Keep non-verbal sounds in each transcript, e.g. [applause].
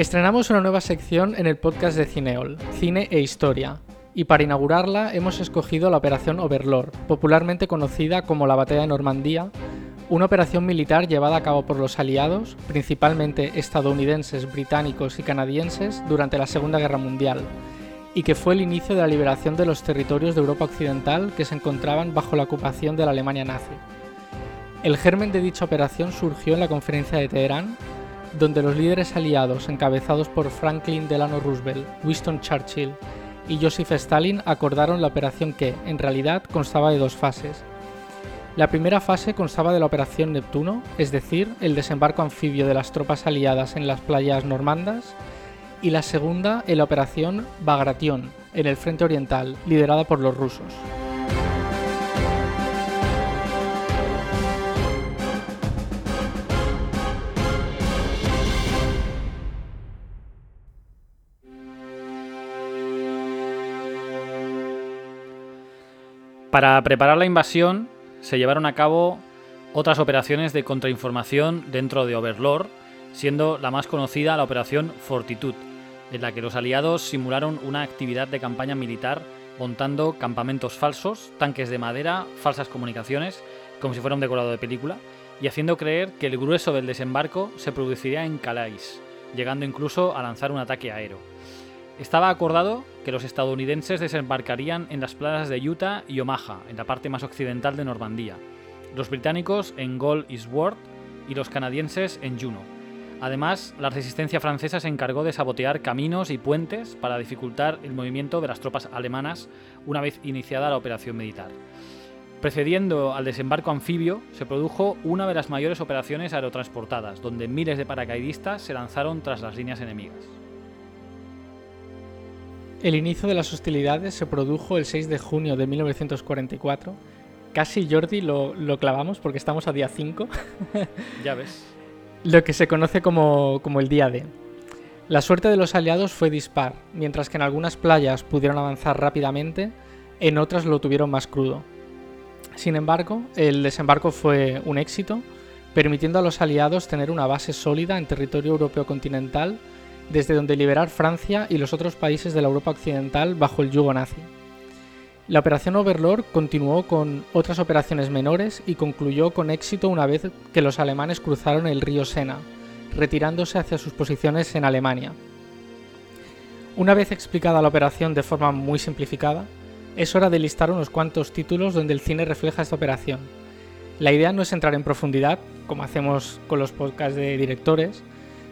Estrenamos una nueva sección en el podcast de Cineol, Cine e Historia, y para inaugurarla hemos escogido la Operación Overlord, popularmente conocida como la Batalla de Normandía, una operación militar llevada a cabo por los aliados, principalmente estadounidenses, británicos y canadienses, durante la Segunda Guerra Mundial, y que fue el inicio de la liberación de los territorios de Europa Occidental que se encontraban bajo la ocupación de la Alemania nazi. El germen de dicha operación surgió en la conferencia de Teherán, donde los líderes aliados encabezados por Franklin Delano Roosevelt, Winston Churchill y Joseph Stalin acordaron la operación que, en realidad, constaba de dos fases. La primera fase constaba de la Operación Neptuno, es decir, el desembarco anfibio de las tropas aliadas en las playas normandas, y la segunda en la Operación Bagration, en el frente oriental, liderada por los rusos. Para preparar la invasión se llevaron a cabo otras operaciones de contrainformación dentro de Overlord, siendo la más conocida la Operación Fortitude, en la que los aliados simularon una actividad de campaña militar montando campamentos falsos, tanques de madera, falsas comunicaciones, como si fuera un decorado de película, y haciendo creer que el grueso del desembarco se produciría en Calais, llegando incluso a lanzar un ataque aéreo. Estaba acordado que los estadounidenses desembarcarían en las playas de Utah y Omaha, en la parte más occidental de Normandía, los británicos en Gold Eastward y los canadienses en Juno. Además, la resistencia francesa se encargó de sabotear caminos y puentes para dificultar el movimiento de las tropas alemanas una vez iniciada la operación militar. Precediendo al desembarco anfibio, se produjo una de las mayores operaciones aerotransportadas, donde miles de paracaidistas se lanzaron tras las líneas enemigas. El inicio de las hostilidades se produjo el 6 de junio de 1944. Casi Jordi lo, lo clavamos porque estamos a día 5. [laughs] ya ves. Lo que se conoce como, como el día D. La suerte de los aliados fue dispar, mientras que en algunas playas pudieron avanzar rápidamente, en otras lo tuvieron más crudo. Sin embargo, el desembarco fue un éxito, permitiendo a los aliados tener una base sólida en territorio europeo continental desde donde liberar Francia y los otros países de la Europa occidental bajo el yugo nazi. La operación Overlord continuó con otras operaciones menores y concluyó con éxito una vez que los alemanes cruzaron el río Sena, retirándose hacia sus posiciones en Alemania. Una vez explicada la operación de forma muy simplificada, es hora de listar unos cuantos títulos donde el cine refleja esta operación. La idea no es entrar en profundidad, como hacemos con los podcasts de directores,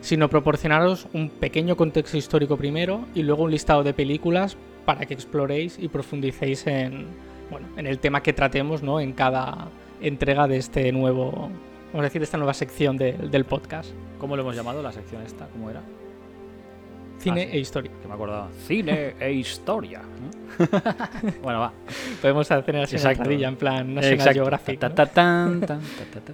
sino proporcionaros un pequeño contexto histórico primero y luego un listado de películas para que exploréis y profundicéis en, bueno, en el tema que tratemos ¿no? en cada entrega de este nuevo, vamos a decir, esta nueva sección del podcast. ¿Cómo lo hemos llamado la sección esta? ¿Cómo era? Cine Ah, sí, e historia. Que me acordaba. Cine [laughs] e historia. [laughs] bueno, va. Podemos hacer así una en plan National Exacto. Geographic. Ta, ¿no? ta, tan, tan, ta,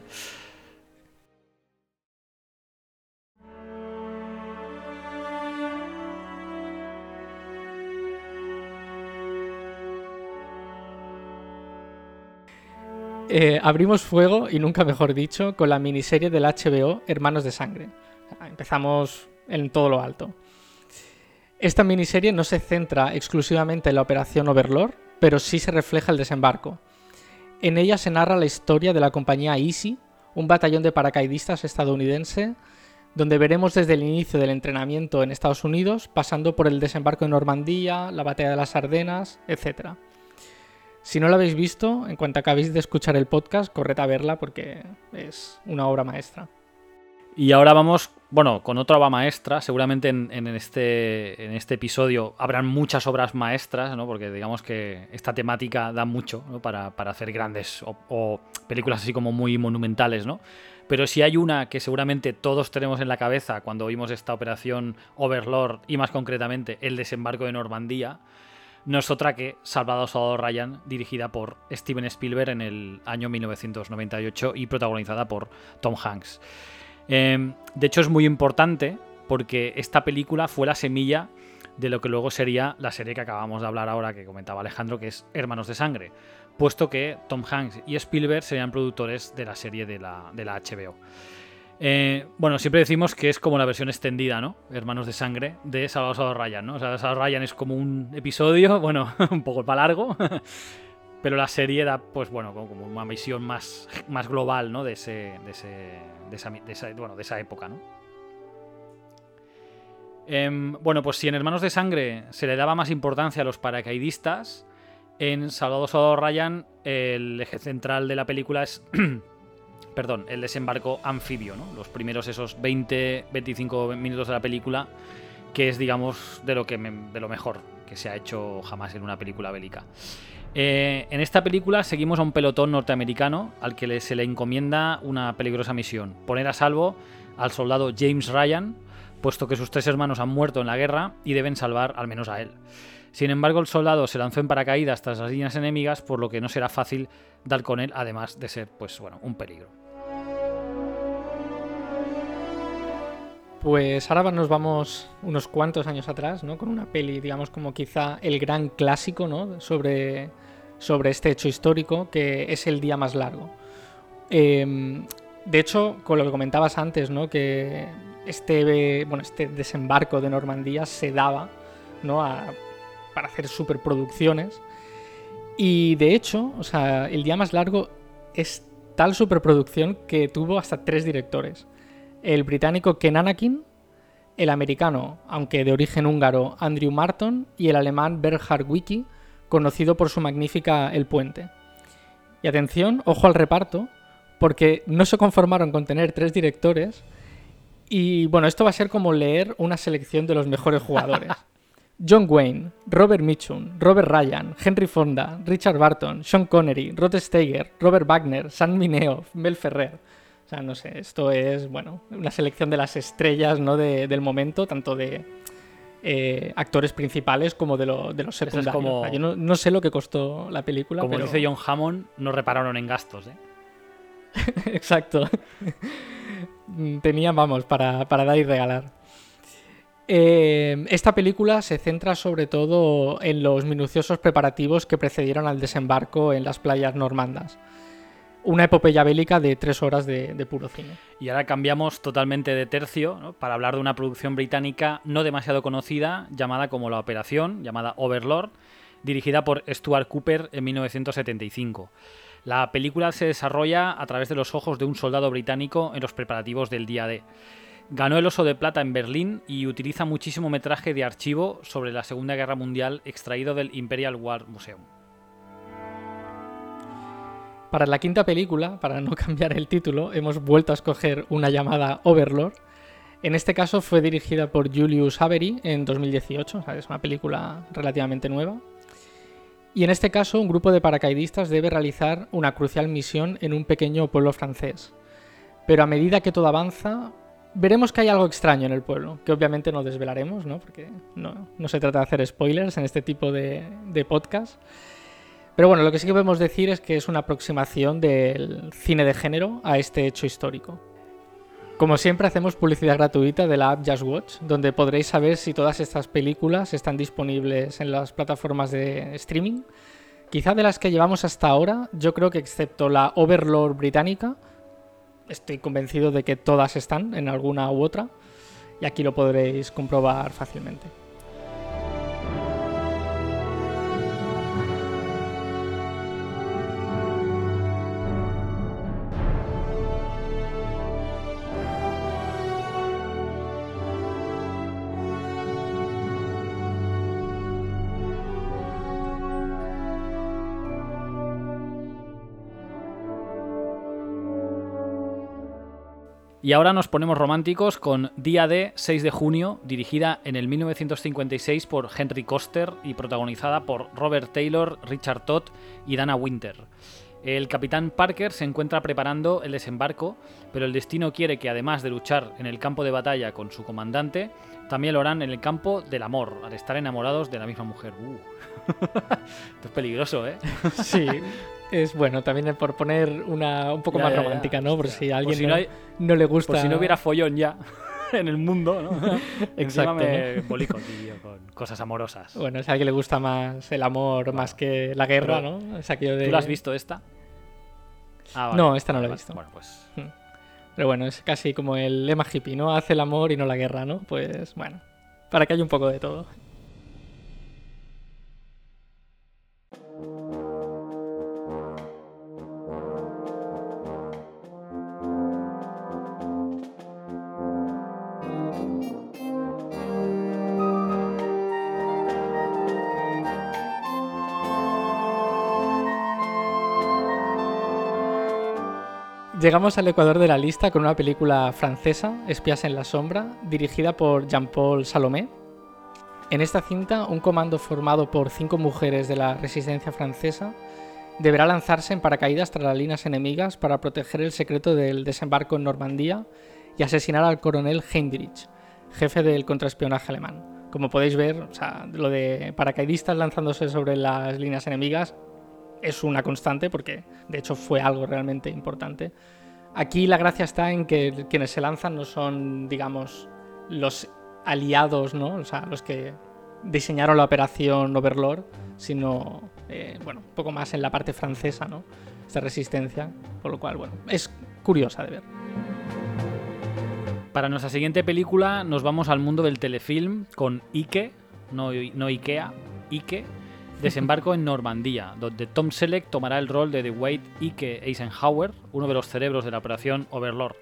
Eh, abrimos fuego, y nunca mejor dicho, con la miniserie del HBO Hermanos de Sangre. Empezamos en todo lo alto. Esta miniserie no se centra exclusivamente en la operación Overlord, pero sí se refleja el desembarco. En ella se narra la historia de la compañía Easy, un batallón de paracaidistas estadounidense, donde veremos desde el inicio del entrenamiento en Estados Unidos, pasando por el desembarco en Normandía, la batalla de las Ardenas, etc. Si no la habéis visto, en cuanto acabéis de escuchar el podcast, corred a verla porque es una obra maestra. Y ahora vamos, bueno, con otra obra maestra. Seguramente en, este, este episodio habrán muchas obras maestras, ¿no? Porque digamos que esta temática da mucho ¿no? para, para hacer grandes o, o películas así como muy monumentales, ¿no? Pero si hay una que seguramente todos tenemos en la cabeza cuando vimos esta operación Overlord y más concretamente el desembarco de Normandía, no es otra que Salvador Soldado Ryan, dirigida por Steven Spielberg en el año 1998 y protagonizada por Tom Hanks. Eh, de hecho, es muy importante porque esta película fue la semilla de lo que luego sería la serie que acabamos de hablar ahora, que comentaba Alejandro, que es Hermanos de Sangre, puesto que Tom Hanks y Spielberg serían productores de la serie de la, de la HBO. Eh, bueno, siempre decimos que es como la versión extendida, ¿no? Hermanos de Sangre, de Salvador Salvador Ryan, ¿no? O sea, Ryan es como un episodio, [laughs] bueno, un poco para largo, [laughs] pero la serie da, pues bueno, como una visión más, más global, ¿no? De, ese, de, ese, de esa, bueno, de esa época, ¿no? Em, bueno, pues si en Hermanos de Sangre se le daba más importancia a los paracaidistas, en Salvador Salvador Ryan el eje central de la película es [clears throat] perdón, el desembarco anfibio, ¿no? Los primeros esos 20, 25 minutos de la película, que es, digamos, de lo, que de lo mejor que se ha hecho jamás en una película bélica. Eh, en esta película seguimos a un pelotón norteamericano al que se le encomienda una peligrosa misión, poner a salvo al soldado James Ryan, puesto que sus tres hermanos han muerto en la guerra y deben salvar al menos a él. Sin embargo, el soldado se lanzó en paracaídas tras las líneas enemigas, por lo que no será fácil dar con él, además de ser, pues bueno, un peligro. Pues ahora nos vamos unos cuantos años atrás, ¿no? Con una peli, digamos, como quizá el gran clásico, ¿no? Sobre, sobre este hecho histórico, que es el día más largo. Em, de hecho, con lo que comentabas antes, ¿no? Que este, bueno, este desembarco de Normandía se daba, ¿no? para hacer superproducciones. Y de hecho, o sea, el día más largo es tal superproducción que tuvo hasta tres directores el británico Ken Anakin, el americano, aunque de origen húngaro, Andrew Marton y el alemán Bernhard Wicki, conocido por su magnífica El Puente. Y atención, ojo al reparto, porque no se conformaron con tener tres directores. Y bueno, esto va a ser como leer una selección de los mejores jugadores. [laughs] John Wayne, Robert Mitchum, Robert Ryan, Henry Fonda, Richard Barton, Sean Connery, Rod Steiger, Robert Wagner, Sam Mineo, Mel Ferrer. O sea, no sé, esto es, bueno, una selección de las estrellas ¿no? del momento, tanto de eh, actores principales como de, los secundarios. yo no, sé lo que costó la película. Como dice John Hammond, no repararon en gastos, ¿eh? [laughs] Exacto. Tenían, vamos, para, dar y regalar. Eh, esta película se centra sobre todo en los minuciosos preparativos que precedieron al desembarco en las playas normandas una epopeya bélica de tres horas de, puro cine. Y ahora cambiamos totalmente de tercio para hablar de una producción británica no demasiado conocida llamada como La Operación, llamada Overlord, dirigida por Stuart Cooper en 1975. La película se desarrolla a través de los ojos de un soldado británico en los preparativos del día D. Ganó el Oso de Plata en Berlín y utiliza muchísimo metraje de archivo sobre la Segunda Guerra Mundial extraído del Imperial War Museum. Para la quinta película, para no [laughs] cambiar el título, hemos vuelto a escoger una llamada Overlord. En este caso fue dirigida por Julius Avery en 2018, es una película relativamente nueva. Y en este caso, un grupo de paracaidistas debe realizar una crucial misión en un pequeño pueblo francés. Pero a medida que todo avanza, veremos que hay algo extraño en el pueblo, que obviamente no desvelaremos, ¿no? porque no, se trata de hacer spoilers en este tipo de, de podcast. Pero bueno, lo que sí que podemos decir es que es una aproximación del cine de género a este hecho histórico. Como siempre hacemos publicidad gratuita de la app Just Watch, donde podréis saber si todas estas películas están disponibles en las plataformas de streaming. Quizá de las que llevamos hasta ahora, yo creo que excepto la Overlord británica, estoy convencido de que todas están en alguna u otra, y aquí lo podréis comprobar fácilmente. Y ahora nos ponemos románticos con Día D, 6 de junio, dirigida en el 1956 por Henry Koster y protagonizada por Robert Taylor, Richard Todd y Dana Winter. El capitán Parker se encuentra preparando el desembarco, pero el destino quiere que además de luchar en el campo de batalla con su comandante, también lo harán en el campo del amor, al estar enamorados de la misma mujer. Uh. [laughs] Esto es peligroso, ¿eh? [laughs] Sí, es bueno también por poner una un poco más romántica, ¿no? Por si a alguien no, le gusta. Por si no hubiera follón ya [laughs] en el mundo, ¿no? Exacto. Me bolico, tío, con cosas amorosas. Bueno, si a alguien le gusta más el amor más que la guerra, ¿no? Es de... ¿Tú la has visto esta? Ah, no, esta no la he visto. Bueno, pues. Pero bueno, es casi como el lema hippie, ¿no? Hace el amor y no la guerra, ¿no? Pues bueno, para que haya un poco de todo. Llegamos al ecuador de la lista con una película francesa, Espías en la sombra, dirigida por Jean-Paul Salomé. En esta cinta, un comando formado por cinco mujeres de la resistencia francesa deberá lanzarse en paracaídas tras las líneas enemigas para proteger el secreto del desembarco en Normandía y asesinar al coronel Heinrich, jefe del contraespionaje alemán. Como podéis ver, lo de paracaidistas lanzándose sobre las líneas enemigas es una constante porque de hecho fue algo realmente importante. Aquí la gracia está en que quienes se lanzan no son, digamos, los aliados, ¿no? O sea, los que diseñaron la operación Overlord, sino, eh, bueno, un poco más en la parte francesa, ¿no? Esta resistencia, por lo cual, bueno, es curiosa de ver. Para nuestra siguiente película nos vamos al mundo del telefilm con Ike, no, no Ikea, Ike, Desembarco en Normandía, donde Tom Selleck tomará el rol de Dwight Ike Eisenhower, uno de los cerebros de la operación Overlord.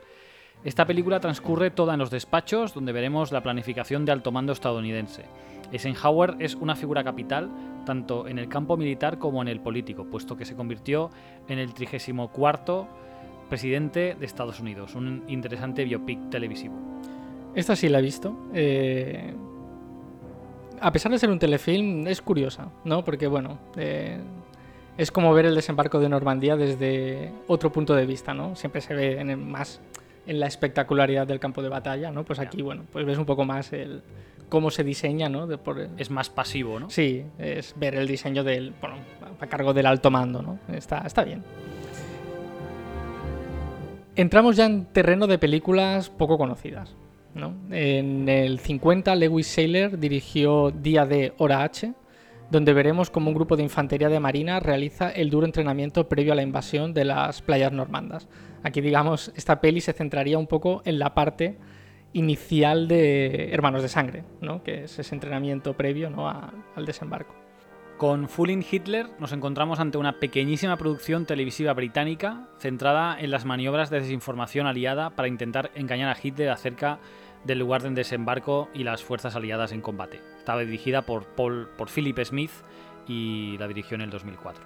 Esta película transcurre toda en los despachos, donde veremos la planificación de alto mando estadounidense. Eisenhower es una figura capital tanto en el campo militar como en el político, puesto que se convirtió en el 34 presidente de Estados Unidos, un interesante biopic televisivo. Esta sí la he visto. Eh, a pesar de ser un telefilm, es curiosa, ¿no? Porque, bueno, eh, es como ver el desembarco de Normandía desde otro punto de vista, ¿no? Siempre se ve en más en la espectacularidad del campo de batalla, ¿no? Pues aquí, bueno, pues ves un poco más el cómo se diseña, ¿no? Es más pasivo, ¿no? Sí, es ver el diseño del, bueno, a cargo del alto mando, ¿no? Está, está bien. Entramos ya en terreno de películas poco conocidas. En el 50, Lewis Saylor dirigió Día de Hora H, donde veremos cómo un grupo de infantería de marina realiza el duro entrenamiento previo a la invasión de las playas normandas. Aquí, digamos, esta peli se centraría un poco en la parte inicial de Hermanos de Sangre, que es ese entrenamiento previo al desembarco. Con Fooling Hitler nos encontramos ante una pequeñísima producción televisiva británica centrada en las maniobras de desinformación aliada para intentar engañar a Hitler acerca del lugar de desembarco y las fuerzas aliadas en combate. Estaba dirigida por, Paul, por Philip Smith y la dirigió en el 2004.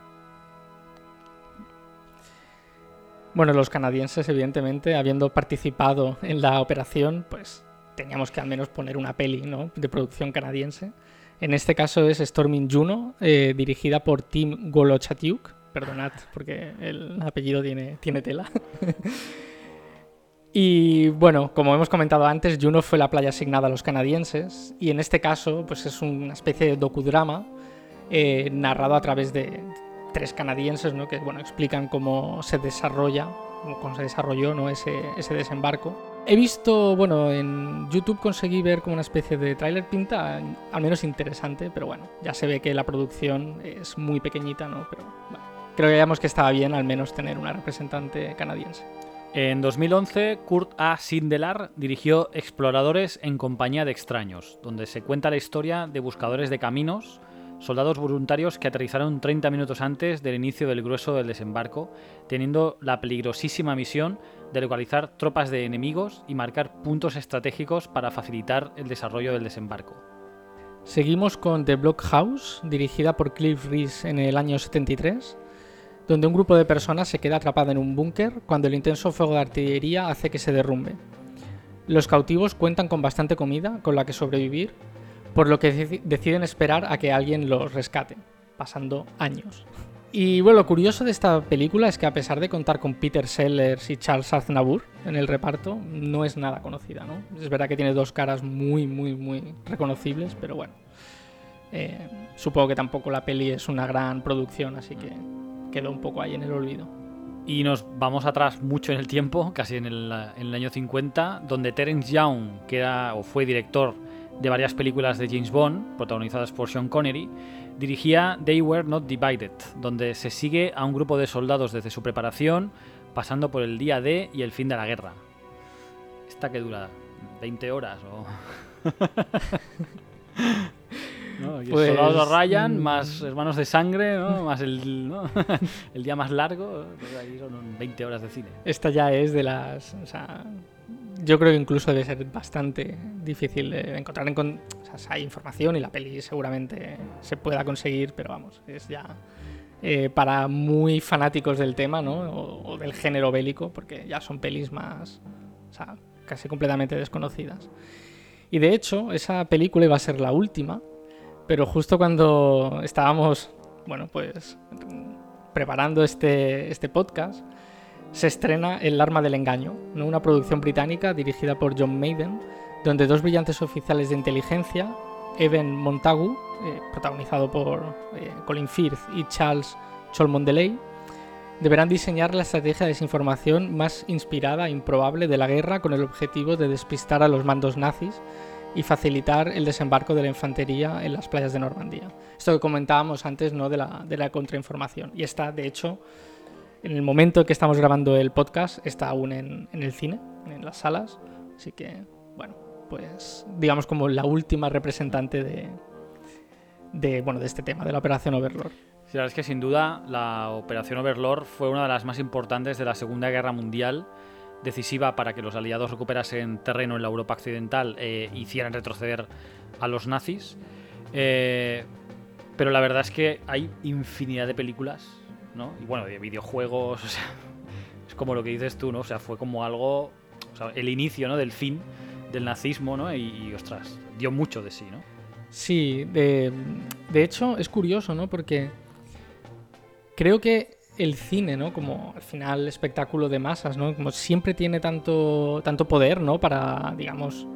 Bueno, los canadienses, evidentemente, habiendo participado en la operación, pues teníamos que al menos poner una peli ¿no? de producción canadiense. En este caso es Storming Juno, eh, dirigida por Tim Golochatiuk. Perdonad, porque el apellido tiene, tiene tela. [laughs] Y bueno, como hemos comentado antes, Juno fue la playa asignada a los canadienses y en este caso pues es una especie de docudrama eh, narrado a través de tres canadienses ¿no? que bueno, explican cómo se desarrolla, cómo se desarrolló ¿no? ese desembarco. He visto, bueno, en YouTube conseguí ver como una especie de tráiler pinta, al menos interesante, pero bueno, ya se ve que la producción es muy pequeñita, ¿no? Pero bueno, creo que veíamos que estaba bien al menos tener una representante canadiense. En 2011, Kurt A. Sindelar dirigió Exploradores en compañía de extraños, donde se cuenta la historia de buscadores de caminos, soldados voluntarios que aterrizaron 30 minutos antes del inicio del grueso del desembarco, teniendo la peligrosísima misión de localizar tropas de enemigos y marcar puntos estratégicos para facilitar el desarrollo del desembarco. Seguimos con The Blockhouse, dirigida por Cliff Reese en el año 73 donde un grupo de personas se queda atrapada en un búnker cuando el intenso fuego de artillería hace que se derrumbe. Los cautivos cuentan con bastante comida con la que sobrevivir, por lo que deciden esperar a que alguien los rescate, pasando años. Y bueno, lo curioso de esta película es que a pesar de contar con Peter Sellers y Charles Aznavour en el reparto, no es nada conocida, ¿no? Es verdad que tiene dos caras muy, muy, muy reconocibles, pero bueno. Eh, supongo que tampoco la peli es una gran producción, así que quedó un poco ahí en el olvido. Y nos vamos atrás mucho en el tiempo, casi en el, año 50, donde Terence Young, que o fue director de varias películas de James Bond, protagonizadas por Sean Connery, dirigía They Were Not Divided, donde se sigue a un grupo de soldados desde su preparación, pasando por el día D y el fin de la guerra. ¿esta que dura? ¿20 horas o...? [laughs] ¿no? Y Pues, Soldados Ryan, mm. más Hermanos de Sangre, ¿no? más el, ¿no? [laughs] el día más largo, pues ahí son 20 horas de cine. Esta ya es de las. O sea, yo creo que incluso debe ser bastante difícil de encontrar. En con- o sea, hay información y la peli seguramente se pueda conseguir, pero vamos, es ya. eh, para muy fanáticos del tema, ¿no? O, o del género bélico, porque ya son pelis más. O sea, casi completamente desconocidas. Y de hecho, esa película iba a ser la última, pero justo cuando estábamos, bueno, pues preparando este, este podcast, se estrena El arma del engaño, ¿no? una producción británica dirigida por John Maiden, donde dos brillantes oficiales de inteligencia, Evan Montagu, eh, protagonizado por eh, Colin Firth y Charles Cholmondeley, deberán diseñar la estrategia de desinformación más inspirada e improbable de la guerra con el objetivo de despistar a los mandos nazis y facilitar el desembarco de la infantería en las playas de Normandía. Esto que comentábamos antes ¿no? de, la, de la contrainformación. Y está, de hecho, en el momento que estamos grabando el podcast, está aún en, en el cine, en las salas. Así que, bueno, pues digamos como la última representante de, de, bueno, de este tema, de la Operación Overlord. Sí, la verdad es que sin duda la Operación Overlord fue una de las más importantes de la Segunda Guerra Mundial, decisiva para que los aliados recuperasen terreno en la Europa occidental e hicieran retroceder a los nazis. Eh, pero la verdad es que hay infinidad de películas, Y bueno, de videojuegos, [laughs] o sea, es como lo que dices tú, ¿no? O sea, fue como algo, el inicio, ¿no? Del fin del nazismo, ¿no? Y, y, ostras, dio mucho de sí, ¿no? Sí, de, de hecho es curioso, ¿no? Porque creo que el cine, ¿no? Como al final espectáculo de masas, ¿no? Como siempre tiene tanto, tanto poder, ¿no? Para, digamos,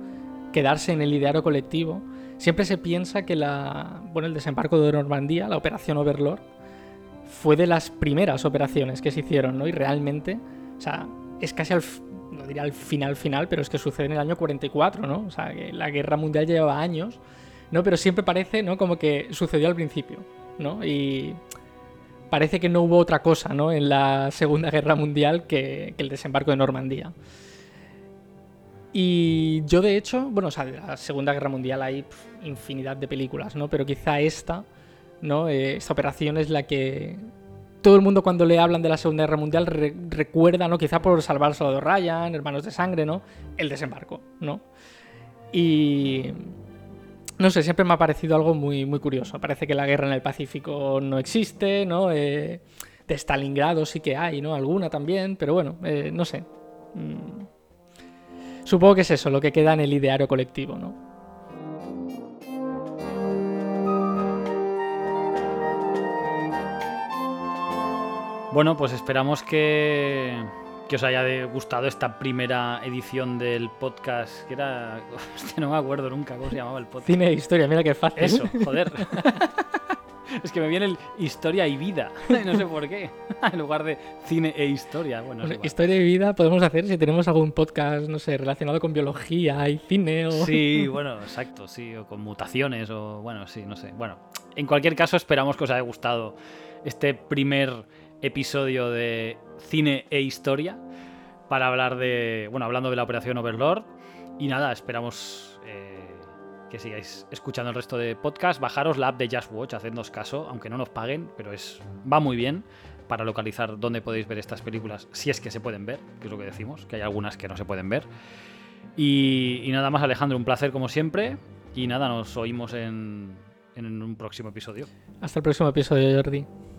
quedarse en el ideario colectivo. Siempre se piensa que la, bueno, el desembarco de Normandía, la operación Overlord, fue de las primeras operaciones que se hicieron, ¿no? Y realmente, o sea, es casi al, no diría al final final, pero es que sucede en el año 44, ¿no? O sea, que la guerra mundial llevaba años, ¿no? Pero siempre parece, ¿no? Como que sucedió al principio, ¿no? Y parece que no hubo otra cosa, ¿no? En la Segunda Guerra Mundial que, el desembarco de Normandía. Y yo, de hecho, bueno, o sea, de la Segunda Guerra Mundial hay infinidad de películas, ¿no? Pero quizá esta, ¿no? Eh, esta operación es la que todo el mundo cuando le hablan de la Segunda Guerra Mundial re recuerda, ¿no? Quizá por salvar al soldado Ryan, Hermanos de Sangre, ¿no? El desembarco, ¿no? Y... No sé, siempre me ha parecido algo muy, muy curioso. Parece que la guerra en el Pacífico no existe, ¿no? Eh, de Stalingrado sí que hay, ¿no? Alguna también, pero bueno, eh, no sé. Mm. Supongo que es eso, lo que queda en el ideario colectivo, ¿no? Bueno, pues esperamos que, que os haya gustado esta primera edición del podcast, que era... [laughs] Hostia, no me acuerdo nunca cómo se llamaba el podcast. Cine e historia, mira qué fácil. Eso, [laughs] joder. [laughs] es que me viene el historia y vida, no sé por qué, en lugar de cine e historia. Bueno, historia de vida podemos hacer si tenemos algún podcast, no sé, relacionado con biología y cine o... Sí, bueno, exacto, sí, o con mutaciones, o bueno, sí, no sé. Bueno, en cualquier caso, esperamos que os haya gustado este primer episodio de cine e historia para hablar de, bueno, hablando de la operación Overlord. Y nada, esperamos eh, que sigáis escuchando el resto de podcast. Bajaros la app de Just Watch, hacednos caso, aunque no nos paguen, pero es va muy bien para localizar dónde podéis ver estas películas, si es que se pueden ver, que es lo que decimos, que hay algunas que no se pueden ver. Y, y nada más, Alejandro, un placer como siempre. Y nada, nos oímos en, en un próximo episodio. Hasta el próximo episodio, Jordi.